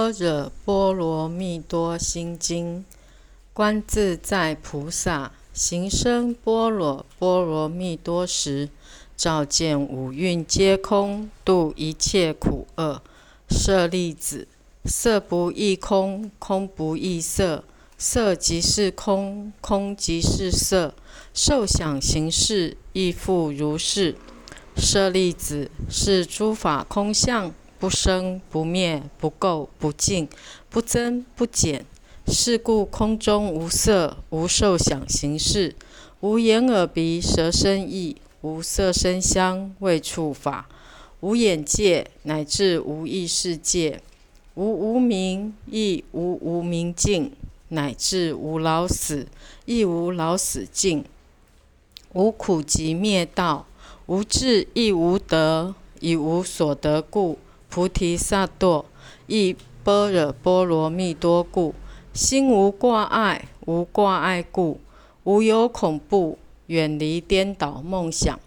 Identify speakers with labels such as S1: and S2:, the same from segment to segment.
S1: 般若波罗蜜多心经，观自在菩萨行深般若波罗蜜多时，照见五蕴皆空，度一切苦厄。舍利子，色不异空，空不异色，色即是空，空即是色，受想行识亦复如是。舍利子，是诸法空相。不生不灭，不垢不净，不增不减。是故空中无色，无受想行识，无眼耳鼻舌身意，无色声香味触法，无眼界，乃至无意识界，无无明，亦无无明尽，乃至无老死，亦无老死尽，无苦集灭道，无智亦无得，以无所得故。菩提萨埵，亦般若波罗蜜多故，心无挂碍，无挂碍故，无有恐怖，远离颠倒梦想，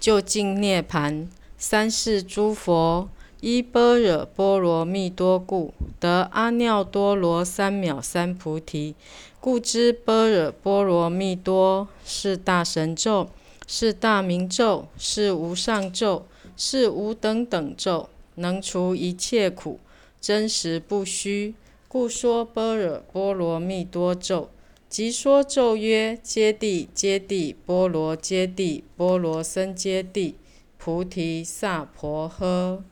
S1: 就近涅盘。三世诸佛依般若波罗蜜多故，得阿耨多罗三藐三菩提。故知般若波罗蜜多是大神咒，是大明咒，是无上咒，是无等等咒。能除一切苦，真实不虚，故说般若波罗蜜多咒。即说咒曰：揭谛，揭谛，波罗揭谛，波罗僧揭谛，菩提萨婆诃。